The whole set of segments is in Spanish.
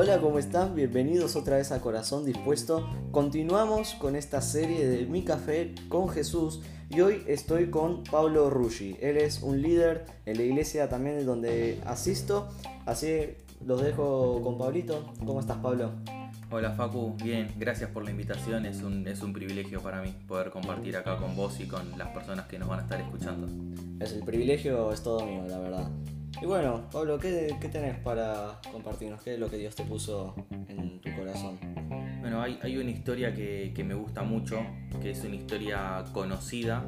Hola, ¿cómo están? Bienvenidos otra vez a Corazón Dispuesto. Continuamos con esta serie de Mi Café con Jesús y hoy estoy con Pablo Ruggi. Él es un líder en la iglesia también donde asisto, así los dejo con Pablito. ¿Cómo estás, Pablo? Hola Facu, bien, gracias por la invitación, es un, es un privilegio para mí poder compartir acá con vos y con las personas que nos van a estar escuchando. Es el privilegio, es todo mío, la verdad. Y bueno, Pablo, ¿qué, ¿qué, tenés para compartirnos? ¿Qué es lo que Dios te puso en tu corazón? Bueno, hay, hay una historia que, que, me gusta mucho, que es una historia conocida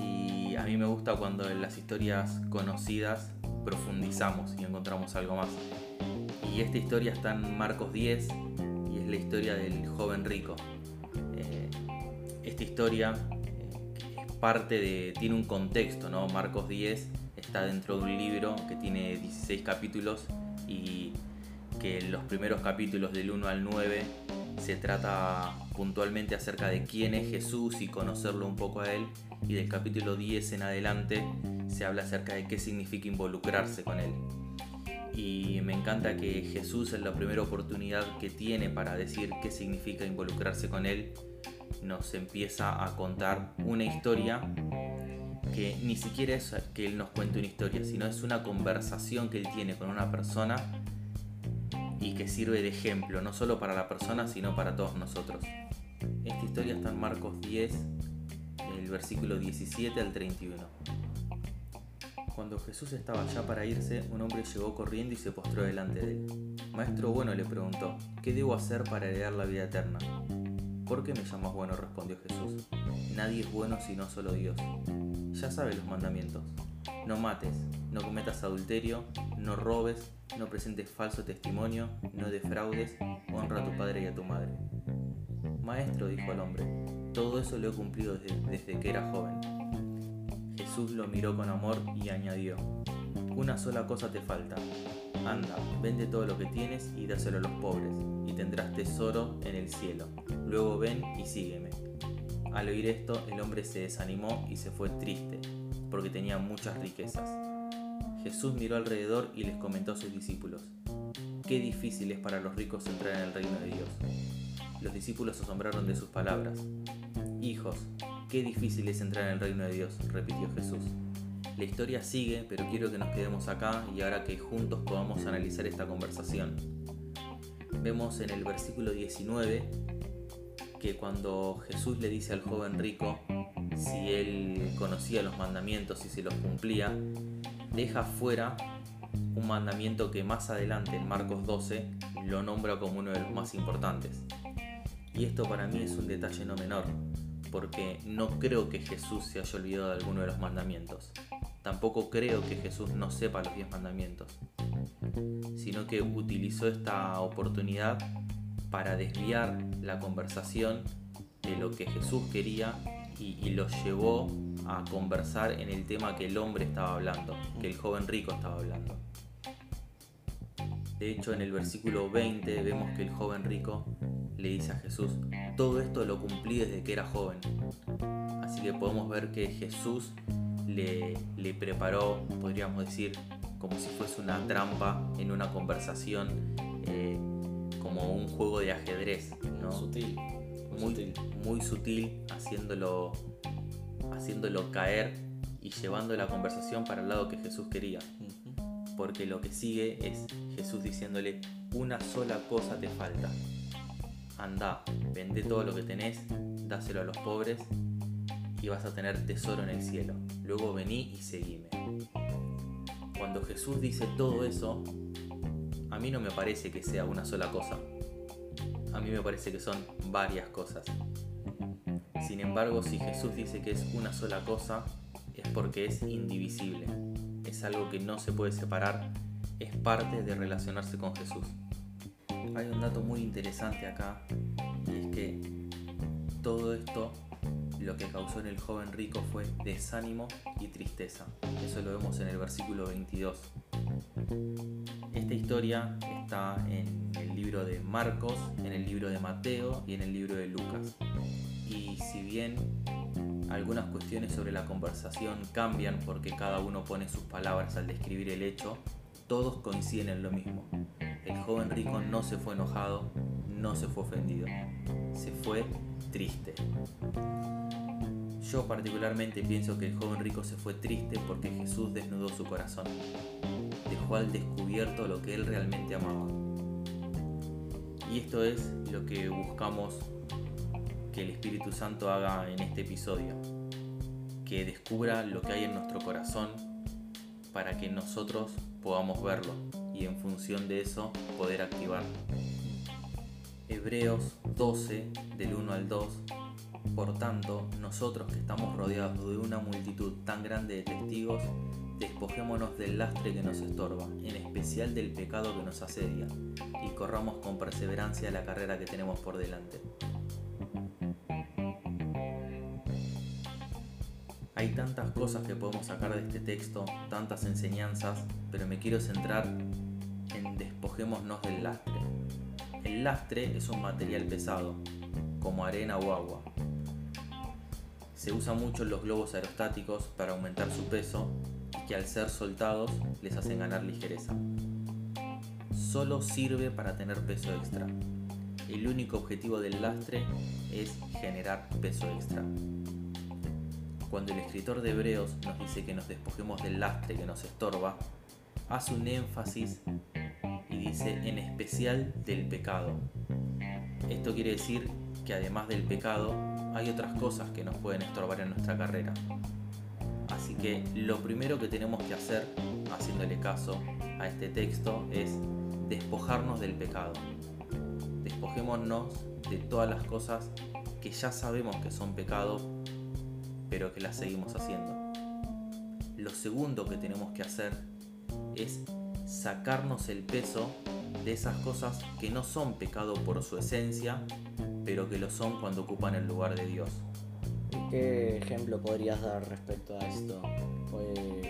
y a mí me gusta cuando en las historias conocidas profundizamos y encontramos algo más. Y esta historia está en Marcos 10 y es la historia del joven rico. Eh, esta historia eh, parte de, tiene un contexto, ¿no? Marcos 10 está dentro de un libro que tiene 16 capítulos y que los primeros capítulos del 1 al 9 se trata puntualmente acerca de quién es Jesús y conocerlo un poco a él y del capítulo 10 en adelante se habla acerca de qué significa involucrarse con él. Y me encanta que Jesús en la primera oportunidad que tiene para decir qué significa involucrarse con él, nos empieza a contar una historia que ni siquiera es que él nos cuente una historia, sino es una conversación que él tiene con una persona y que sirve de ejemplo, no solo para la persona, sino para todos nosotros. Esta historia está en Marcos 10, del versículo 17 al 31. Cuando Jesús estaba ya para irse, un hombre llegó corriendo y se postró delante de él. Maestro bueno le preguntó, ¿qué debo hacer para heredar la vida eterna? ¿Por qué me llamas bueno? respondió Jesús. Nadie es bueno sino solo Dios. Ya sabes los mandamientos. No mates, no cometas adulterio, no robes, no presentes falso testimonio, no defraudes, honra a tu padre y a tu madre. Maestro, dijo el hombre, todo eso lo he cumplido desde, desde que era joven. Jesús lo miró con amor y añadió, una sola cosa te falta. Anda, vende todo lo que tienes y dáselo a los pobres, y tendrás tesoro en el cielo. Luego ven y sígueme. Al oír esto, el hombre se desanimó y se fue triste, porque tenía muchas riquezas. Jesús miró alrededor y les comentó a sus discípulos, qué difícil es para los ricos entrar en el reino de Dios. Los discípulos se asombraron de sus palabras. Hijos, qué difícil es entrar en el reino de Dios, repitió Jesús. La historia sigue, pero quiero que nos quedemos acá y ahora que juntos podamos analizar esta conversación. Vemos en el versículo 19 que cuando Jesús le dice al joven rico si él conocía los mandamientos y si los cumplía, deja fuera un mandamiento que más adelante en Marcos 12 lo nombra como uno de los más importantes. Y esto para mí es un detalle no menor, porque no creo que Jesús se haya olvidado de alguno de los mandamientos. Tampoco creo que Jesús no sepa los diez mandamientos, sino que utilizó esta oportunidad para desviar la conversación de lo que Jesús quería y, y lo llevó a conversar en el tema que el hombre estaba hablando, que el joven rico estaba hablando. De hecho, en el versículo 20 vemos que el joven rico le dice a Jesús, todo esto lo cumplí desde que era joven. Así que podemos ver que Jesús le, le preparó, podríamos decir, como si fuese una trampa en una conversación, eh, como un juego de ajedrez, ¿no? Sutil. Muy, sutil. muy sutil, haciéndolo, haciéndolo caer y llevando la conversación para el lado que Jesús quería. Porque lo que sigue es Jesús diciéndole, una sola cosa te falta. Anda, vende todo lo que tenés, dáselo a los pobres y vas a tener tesoro en el cielo. Luego vení y seguime. Cuando Jesús dice todo eso, a mí no me parece que sea una sola cosa. A mí me parece que son varias cosas. Sin embargo, si Jesús dice que es una sola cosa, es porque es indivisible. Es algo que no se puede separar. Es parte de relacionarse con Jesús. Hay un dato muy interesante acá, y es que todo esto lo que causó en el joven rico fue desánimo y tristeza. Eso lo vemos en el versículo 22. Esta historia está en el libro de Marcos, en el libro de Mateo y en el libro de Lucas. Y si bien algunas cuestiones sobre la conversación cambian porque cada uno pone sus palabras al describir el hecho, todos coinciden en lo mismo. El joven rico no se fue enojado, no se fue ofendido, se fue triste. Yo particularmente pienso que el joven rico se fue triste porque Jesús desnudó su corazón, dejó al descubierto lo que él realmente amaba. Y esto es lo que buscamos que el Espíritu Santo haga en este episodio, que descubra lo que hay en nuestro corazón para que nosotros podamos verlo y en función de eso poder activar. Hebreos 12 del 1 al 2 por tanto, nosotros que estamos rodeados de una multitud tan grande de testigos, despojémonos del lastre que nos estorba, en especial del pecado que nos asedia, y corramos con perseverancia la carrera que tenemos por delante. Hay tantas cosas que podemos sacar de este texto, tantas enseñanzas, pero me quiero centrar en despojémonos del lastre. El lastre es un material pesado, como arena o agua, se usa mucho en los globos aerostáticos para aumentar su peso y que al ser soltados les hacen ganar ligereza. Solo sirve para tener peso extra. El único objetivo del lastre es generar peso extra. Cuando el escritor de Hebreos nos dice que nos despojemos del lastre que nos estorba, hace un énfasis dice en especial del pecado. Esto quiere decir que además del pecado hay otras cosas que nos pueden estorbar en nuestra carrera. Así que lo primero que tenemos que hacer, haciéndole caso a este texto, es despojarnos del pecado. Despojémonos de todas las cosas que ya sabemos que son pecado, pero que las seguimos haciendo. Lo segundo que tenemos que hacer es sacarnos el peso de esas cosas que no son pecado por su esencia, pero que lo son cuando ocupan el lugar de Dios. ¿Qué ejemplo podrías dar respecto a esto? Pues,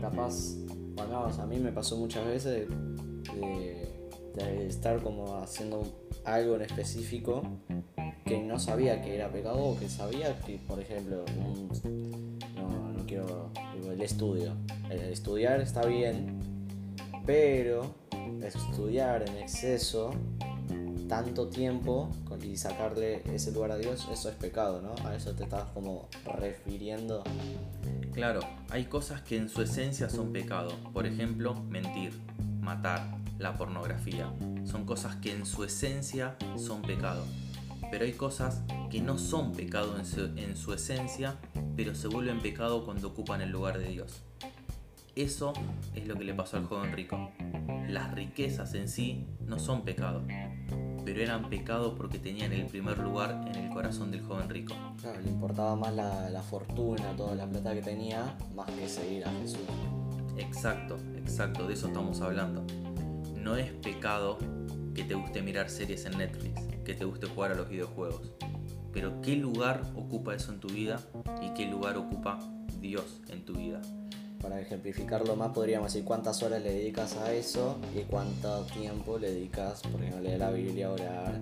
capaz, bueno, a mí me pasó muchas veces de, estar como haciendo algo en específico que no sabía que era pecado o que sabía que, por ejemplo, no, no quiero, el estudio. El estudiar está bien, pero estudiar en exceso tanto tiempo y sacarle ese lugar a Dios, eso es pecado, ¿no? A eso te estás como refiriendo. Claro, hay cosas que en su esencia son pecado. Por ejemplo, mentir, matar, la pornografía. Son cosas que en su esencia son pecado. Pero hay cosas que no son pecado en su, en su esencia, pero se vuelven pecado cuando ocupan el lugar de Dios. Eso es lo que le pasó al joven rico. Las riquezas en sí no son pecado, pero eran pecado porque tenían el primer lugar en el corazón del joven rico. Claro, le importaba más la, fortuna, toda la plata que tenía, más que seguir a Jesús. Exacto, exacto, de eso estamos hablando. No es pecado que te guste mirar series en Netflix, que te guste jugar a los videojuegos. Pero ¿qué lugar ocupa eso en tu vida y qué lugar ocupa Dios en tu vida? Para ejemplificarlo más, podríamos decir cuántas horas le dedicas a eso y cuánto tiempo le dedicas, por ejemplo, leer la Biblia, orar,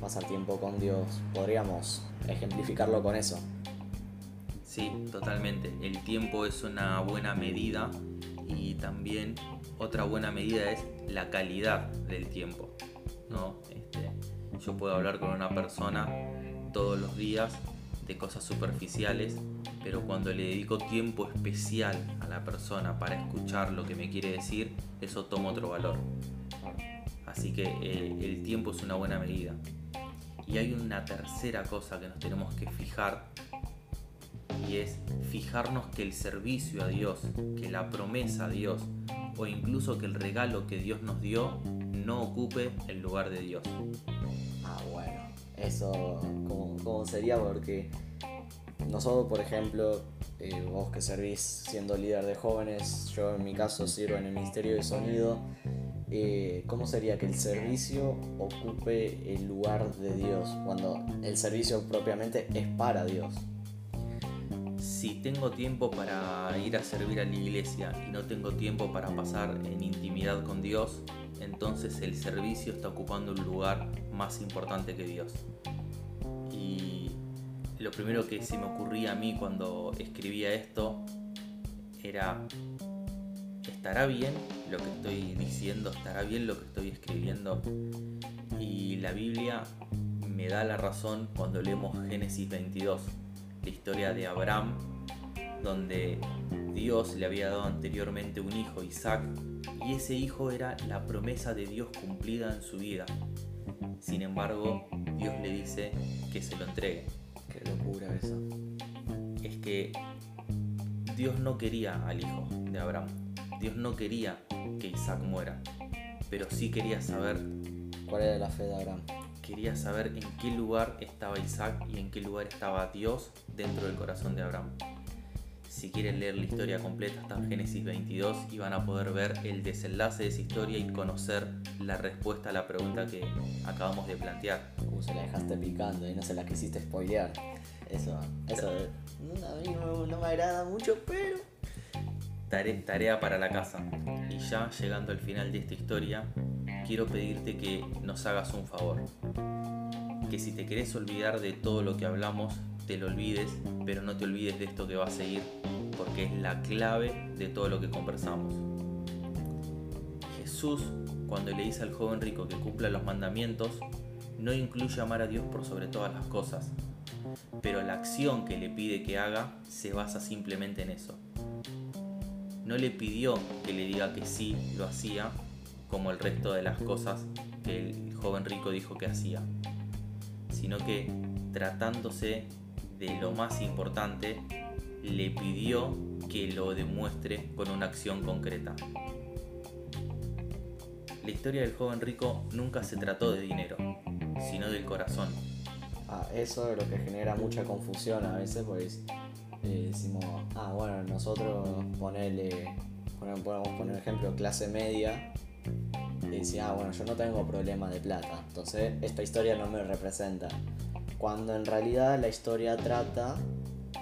pasar tiempo con Dios. Podríamos ejemplificarlo con eso. Sí, totalmente. El tiempo es una buena medida y también otra buena medida es la calidad del tiempo. ¿no? Este, yo puedo hablar con una persona todos los días de cosas superficiales, pero cuando le dedico tiempo especial a la persona para escuchar lo que me quiere decir, eso toma otro valor. Así que el tiempo es una buena medida. Y hay una tercera cosa que nos tenemos que fijar y es fijarnos que el servicio a Dios, que la promesa a Dios o incluso que el regalo que Dios nos dio no ocupe el lugar de Dios. Eso cómo, sería porque nosotros, por ejemplo, eh, vos que servís siendo líder de jóvenes, yo en mi caso sirvo en el Ministerio de Sonido, eh, ¿cómo sería que el servicio ocupe el lugar de Dios cuando el servicio propiamente es para Dios? Si tengo tiempo para ir a servir a la iglesia y no tengo tiempo para pasar en intimidad con Dios, entonces el servicio está ocupando un lugar más importante que Dios. Y lo primero que se me ocurría a mí cuando escribía esto era, ¿estará bien lo que estoy diciendo? ¿Estará bien lo que estoy escribiendo? Y la Biblia me da la razón cuando leemos Génesis 22, la historia de Abraham, donde Dios le había dado anteriormente un hijo, Isaac, y ese hijo era la promesa de Dios cumplida en su vida. Sin embargo, Dios le dice que se lo entregue. Qué locura eso. Es que Dios no quería al hijo de Abraham. Dios no quería que Isaac muera. Pero sí quería saber. ¿Cuál era la fe de Abraham? Quería saber en qué lugar estaba Isaac y en qué lugar estaba Dios dentro del corazón de Abraham. Si quieren leer la historia completa en Génesis 22 y van a poder ver el desenlace de esa historia y conocer la respuesta a la pregunta que acabamos de plantear. Uh, se la dejaste picando y no se la quisiste spoilear. Eso, eso a mí no, no me agrada mucho, pero Tare- tarea para la casa. Y ya llegando al final de esta historia, quiero pedirte que nos hagas un favor. Que si te querés olvidar de todo lo que hablamos, te lo olvides, pero no te olvides de esto que va a seguir, porque es la clave de todo lo que conversamos. Jesús, cuando le dice al joven rico que cumpla los mandamientos, no incluye amar a Dios por sobre todas las cosas, pero la acción que le pide que haga se basa simplemente en eso. No le pidió que le diga que sí lo hacía, como el resto de las cosas que el joven rico dijo que hacía, sino que tratándose de lo más importante, le pidió que lo demuestre con una acción concreta. La historia del joven rico nunca se trató de dinero, sino del corazón. ah, eso es lo que genera mucha confusión a veces, pues decimos, ah, bueno, nosotros ponele, poner, podemos poner ejemplo, clase media, y decía, ah, bueno, yo no tengo problema de plata, entonces esta historia no me representa. Cuando en realidad la historia trata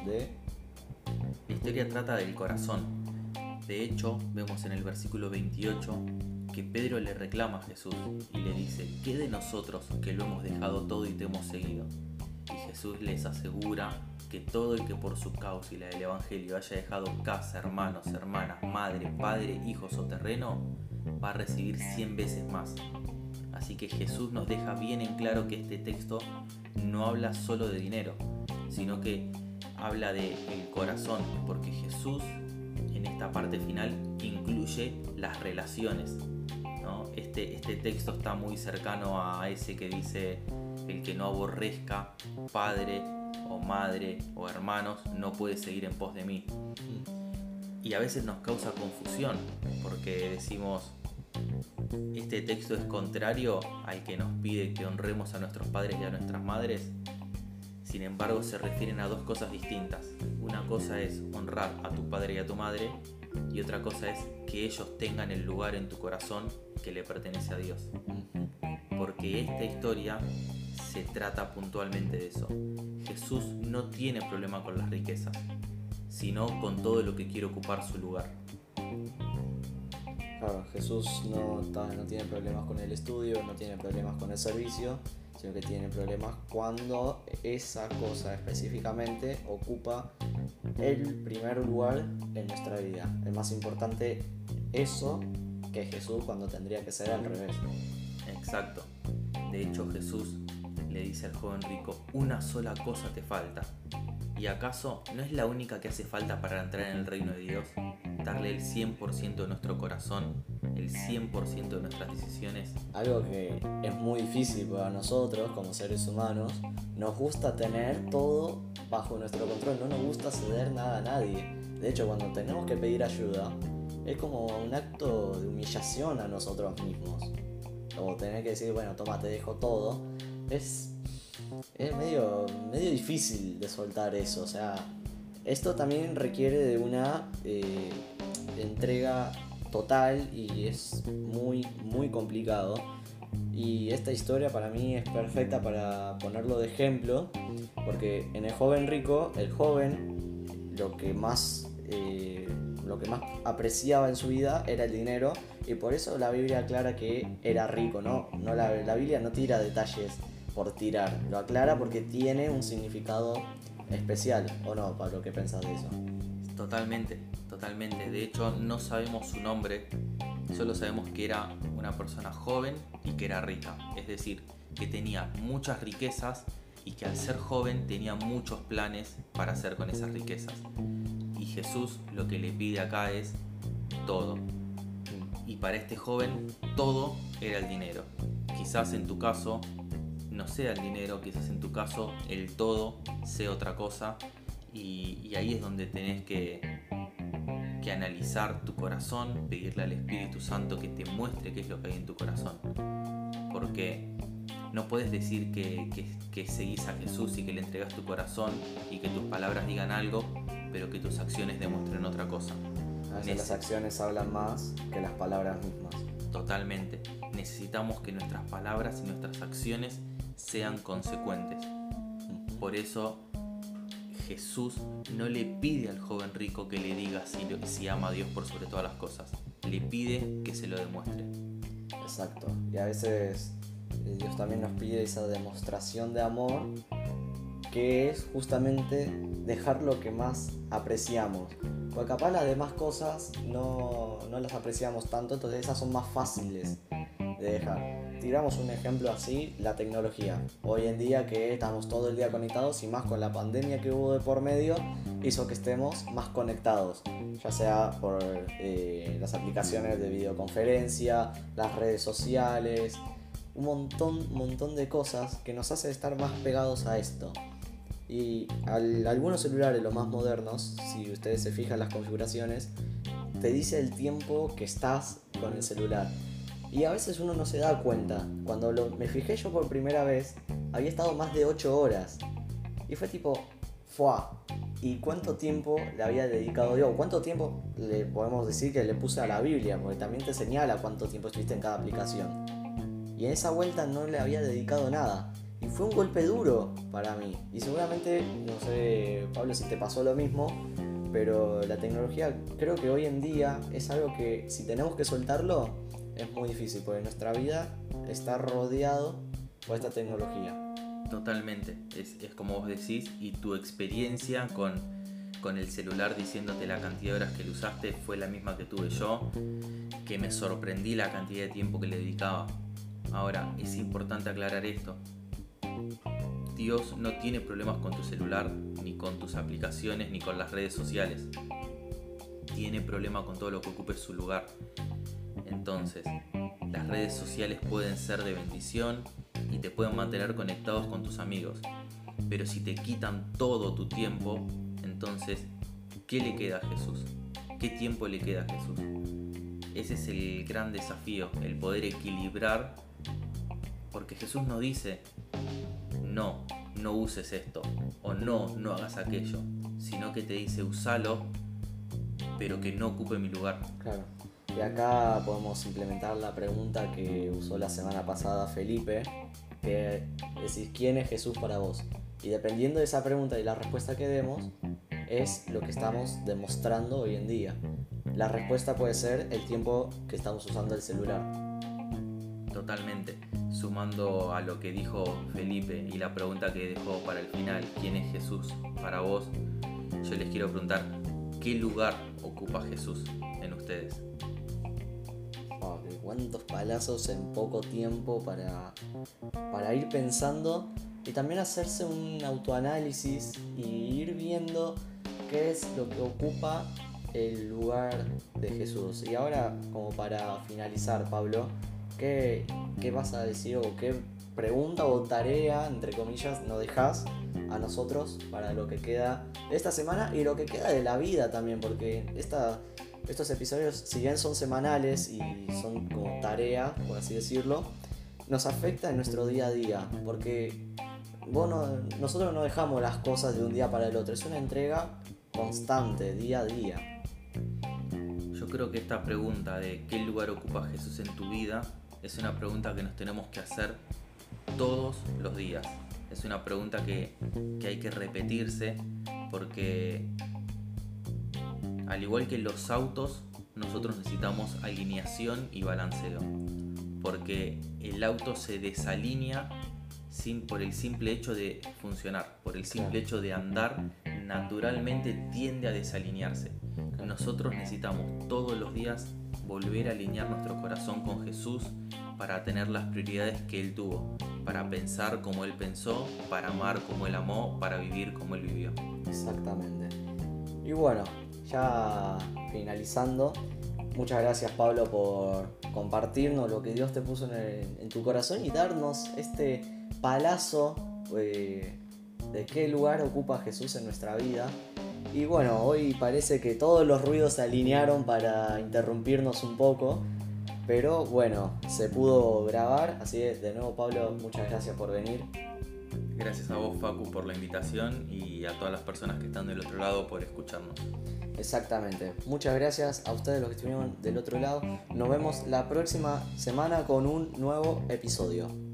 de La historia trata del corazón. De hecho, vemos en el versículo 28 que Pedro le reclama a Jesús y le dice, ¿qué de nosotros que lo hemos dejado todo y te hemos seguido? Y Jesús les asegura que todo el que por su causa y la del Evangelio haya dejado casa, hermanos, hermanas, madre, padre, hijos o terreno, va a recibir 100 veces más. Así que Jesús nos deja bien en claro que este texto no habla solo de dinero, sino que habla de el corazón, porque Jesús en esta parte final incluye las relaciones. ¿no? Este, este texto está muy cercano a ese que dice el que no aborrezca padre o madre o hermanos no puede seguir en pos de mí. Y a veces nos causa confusión porque decimos, este texto es contrario al que nos pide que honremos a nuestros padres y a nuestras madres. Sin embargo, se refieren a dos cosas distintas. Una cosa es honrar a tu padre y a tu madre y otra cosa es que ellos tengan el lugar en tu corazón que le pertenece a Dios. Porque esta historia se trata puntualmente de eso. Jesús no tiene problema con las riquezas, sino con todo lo que quiere ocupar su lugar. Jesús no, no tiene problemas con el estudio, no tiene problemas con el servicio, sino que tiene problemas cuando esa cosa específicamente ocupa el primer lugar en nuestra vida. El más importante eso que Jesús cuando tendría que ser al revés. Exacto. De hecho, Jesús le dice al joven rico, una sola cosa te falta. ¿Y acaso no es la única que hace falta para entrar en el reino de Dios? Darle el 100% de nuestro corazón, el 100% de nuestras decisiones. Algo que es muy difícil para nosotros como seres humanos. Nos gusta tener todo bajo nuestro control, no nos gusta ceder nada a nadie. De hecho, cuando tenemos que pedir ayuda, es como un acto de humillación a nosotros mismos. O tener que decir, bueno, toma, te dejo todo. Es, es medio, medio difícil de soltar eso. O sea, esto también requiere de una eh, entrega total y es muy, muy complicado. Y esta historia para mí es perfecta para ponerlo de ejemplo, porque en el joven rico, el joven lo que más, eh, lo que más apreciaba en su vida era el dinero, y por eso la Biblia aclara que era rico, ¿no? no la, la Biblia no tira detalles por tirar, lo aclara porque tiene un significado especial, ¿o no, Pablo? ¿Qué pensás de eso? Totalmente, totalmente. De hecho, no sabemos su nombre, Solo sabemos que era una persona joven y que era rica. Es decir, que tenía muchas riquezas y que al ser joven tenía muchos planes para hacer con esas riquezas. Y Jesús lo que le pide acá es todo. Y para este joven todo era el dinero. Quizás en tu caso no sea el dinero, quizás en tu caso el todo sea otra cosa. Y, ahí es donde tenés que, que analizar tu corazón, pedirle al Espíritu Santo que te muestre qué es lo que hay en tu corazón. Porque no puedes decir que, que, seguís a Jesús y que le entregas tu corazón y que tus palabras digan algo, pero que tus acciones demuestren otra cosa. A veces las acciones hablan más que las palabras mismas. Totalmente. Necesitamos que nuestras palabras y nuestras acciones sean consecuentes. Por eso Jesús no le pide al joven rico que le diga si, ama a Dios por sobre todas las cosas. Le pide que se lo demuestre. Exacto. Y a veces Dios también nos pide esa demostración de amor que es justamente dejar lo que más apreciamos. Porque capaz las demás cosas no, no las apreciamos tanto, entonces esas son más fáciles de dejar. Tiramos un ejemplo así, la tecnología. Hoy en día que estamos todo el día conectados y más con la pandemia que hubo de por medio, hizo que estemos más conectados, ya sea por eh, las aplicaciones de videoconferencia, las redes sociales, un montón, montón de cosas que nos hace estar más pegados a esto. Y algunos celulares, los más modernos, si ustedes se fijan las configuraciones, te dice el tiempo que estás con el celular. Y a veces uno no se da cuenta. Cuando me fijé yo por primera vez, había estado más de 8 horas. Y fue tipo, ¡fua! ¿Y cuánto tiempo le había dedicado yo? ¿Cuánto tiempo le podemos decir que le puse a la Biblia? Porque también te señala cuánto tiempo estuviste en cada aplicación. Y en esa vuelta no le había dedicado nada. Y fue un golpe duro para mí. Y seguramente, no sé, Pablo, si te pasó lo mismo, pero la tecnología creo que hoy en día es algo que si tenemos que soltarlo es muy difícil, porque nuestra vida está rodeado por esta tecnología. Totalmente, es, como vos decís, y tu experiencia con, con el celular diciéndote la cantidad de horas que lo usaste fue la misma que tuve yo, que me sorprendí la cantidad de tiempo que le dedicaba. Ahora, es importante aclarar esto. Dios no tiene problemas con tu celular, ni con tus aplicaciones, ni con las redes sociales. Tiene problema con todo lo que ocupe su lugar. Entonces, las redes sociales pueden ser de bendición y te pueden mantener conectados con tus amigos. Pero si te quitan todo tu tiempo, entonces, ¿qué le queda a Jesús? ¿Qué tiempo le queda a Jesús? Ese es el gran desafío, el poder equilibrar porque Jesús no dice, no, no uses esto, o no, no hagas aquello, sino que te dice, usalo, pero que no ocupe mi lugar. Claro. Y acá podemos implementar la pregunta que usó la semana pasada Felipe, que decís, ¿quién es Jesús para vos? Y dependiendo de esa pregunta y la respuesta que demos, es lo que estamos demostrando hoy en día. La respuesta puede ser el tiempo que estamos usando el celular totalmente. Sumando a lo que dijo Felipe y la pregunta que dejó para el final, ¿quién es Jesús para vos? Yo les quiero preguntar, ¿qué lugar ocupa Jesús en ustedes? Cuántos palazos en poco tiempo para, para ir pensando y también hacerse un autoanálisis y ir viendo qué es lo que ocupa el lugar de Jesús. Y ahora, como para finalizar, Pablo, ¿Qué, vas a decir o qué pregunta o tarea, entre comillas, nos dejas a nosotros para lo que queda de esta semana y lo que queda de la vida también? Porque esta, estos episodios, si bien son semanales y son como tarea, por así decirlo, nos afecta en nuestro día a día. Porque bueno, nosotros no dejamos las cosas de un día para el otro, es una entrega constante, día a día. Yo creo que esta pregunta de qué lugar ocupa Jesús en tu vida es una pregunta que nos tenemos que hacer todos los días. Es una pregunta que, hay que repetirse porque al igual que los autos, nosotros necesitamos alineación y balanceo. Porque el auto se desalinea sin, por el simple hecho de funcionar, por el simple hecho de andar, naturalmente tiende a desalinearse. Nosotros necesitamos todos los días volver a alinear nuestro corazón con Jesús para tener las prioridades que Él tuvo, para pensar como Él pensó, para amar como Él amó, para vivir como Él vivió. Exactamente. Y bueno, ya finalizando, muchas gracias Pablo por compartirnos lo que Dios te puso en, tu corazón y darnos este palazo eh, de qué lugar ocupa Jesús en nuestra vida. Y bueno, hoy parece que todos los ruidos se alinearon para interrumpirnos un poco. Pero bueno, se pudo grabar. Así que de nuevo Pablo, muchas gracias por venir. Gracias a vos Facu por la invitación y a todas las personas que están del otro lado por escucharnos. Exactamente. Muchas gracias a ustedes los que estuvieron del otro lado. Nos vemos la próxima semana con un nuevo episodio.